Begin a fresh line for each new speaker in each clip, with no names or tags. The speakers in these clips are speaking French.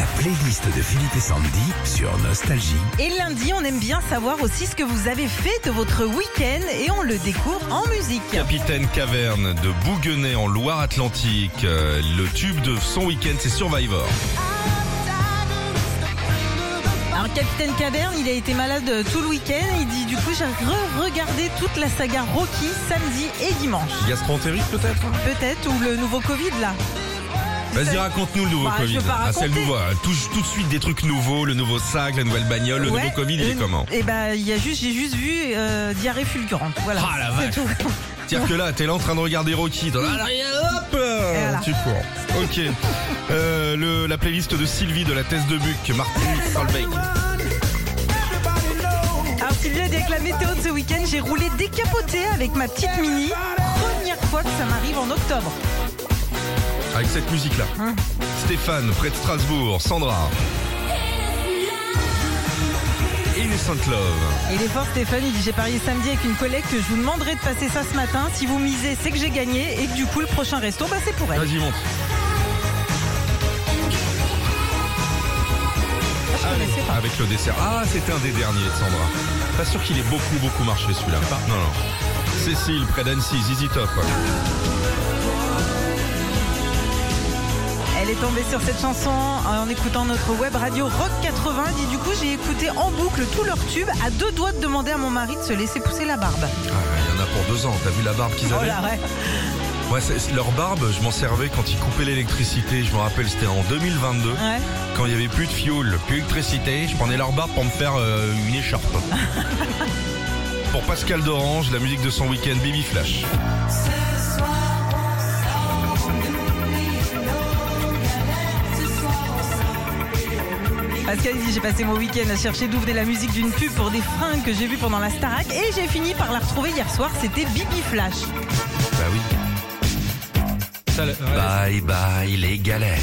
La playlist de Philippe et Sandy sur Nostalgie.
Et lundi, on aime bien savoir aussi ce que vous avez fait de votre week-end et on le découvre en musique.
Capitaine Caverne de Bouguenais en Loire-Atlantique. Euh, Le tube de son week-end, c'est Survivor.
Alors Capitaine Caverne, il a été malade tout le week-end. Il dit du coup j'ai re-regardé toute la saga Rocky samedi et dimanche.
Gastroentérite peut-être?
Peut-être ou le nouveau Covid là.
Vas-y, raconte-nous le nouveau
Bah,
Covid.
veux pas
Ah, c'est le nouveau. hein. Tout, tout de suite des trucs nouveaux, le nouveau sac, la nouvelle bagnole, le
Ouais.
nouveau Covid, il est
Euh,
comment
Eh ben il y a juste j'ai juste vu euh, diarrhée fulgurante. Voilà.
Ah, la
c'est
vache.
tout.
C'est-à-dire que là, t'es là en train de regarder Rocky. Dans la- hop euh,
voilà.
Tu cours. Ok. Euh, le, la playlist de Sylvie de la thèse de Buc, Martin Solveig.
Alors Sylvia dit avec la météo de ce week-end, j'ai roulé décapoté avec ma petite mini. Première fois que ça m'arrive en octobre.
Avec cette musique-là.
Hum.
Stéphane, près de Strasbourg. Sandra. Innocent Love.
Il est fort Stéphane, il dit j'ai parié samedi avec une collègue que je vous demanderai de passer ça ce matin. Si vous misez, c'est que j'ai gagné et que du coup le prochain resto, bah, c'est pour elle.
Vas-y, monte.
Je connaissais pas.
Avec le dessert. Ah, c'était un des derniers de Sandra. Pas sûr qu'il ait beaucoup, beaucoup marché celui-là. Non, non. Cécile, près d'Annecy, Zizi Top.
Elle est tombée sur cette chanson en écoutant notre web radio Rock 80. Elle dit du coup j'ai écouté en boucle tout leur tube à deux doigts de demander à mon mari de se laisser pousser la barbe.
Ah, il y en a pour deux ans. T'as vu la barbe qu'ils
Oh
avaient
là ouais.
Leur barbe, je m'en servais quand ils coupaient l'électricité. Je me rappelle, c'était en 2022.
Ouais.
Quand il y avait plus de fioul, plus d'électricité, je prenais leur barbe pour me faire euh, une écharpe. pour Pascal d'Orange, la musique de son week-end Baby Flash.
Pascal dit j'ai passé mon week-end à chercher d'ouvrir la musique d'une pub pour des fringues que j'ai vues pendant la Starac et j'ai fini par la retrouver hier soir. C'était Bibi Flash.
Bah oui.
Ça, le- ouais,
Bye bye les galères.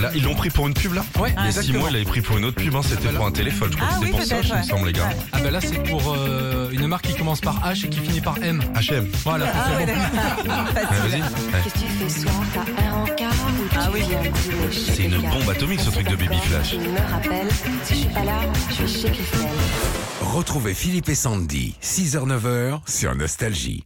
Là, ils l'ont pris pour une pub là
Ouais,
Il y a six
exactement.
mois, il l'avait pris pour une autre pub, hein, c'était
bah là-
pour un téléphone, je crois
Ah
que c'était
oui,
pour ça,
peut-être,
il me
ouais.
semble, les gars.
Ah bah là c'est pour euh, une marque qui commence par H et qui finit par M.
HM.
Voilà.
Ah
c'est
ouais,
bon.
d'accord.
Ouais,
Facile.
Vas-y. Ouais.
Qu'est-ce que tu fais soir T'as un rencard ou tu
Ah oui.
viens dîner chez
C'est une bombe atomique, ce truc de Baby Flash.
Me rappelles, si je suis pas là, je suis chez Christelle.
Retrouvez Philippe et Sandy, 6h-9h sur Nostalgie.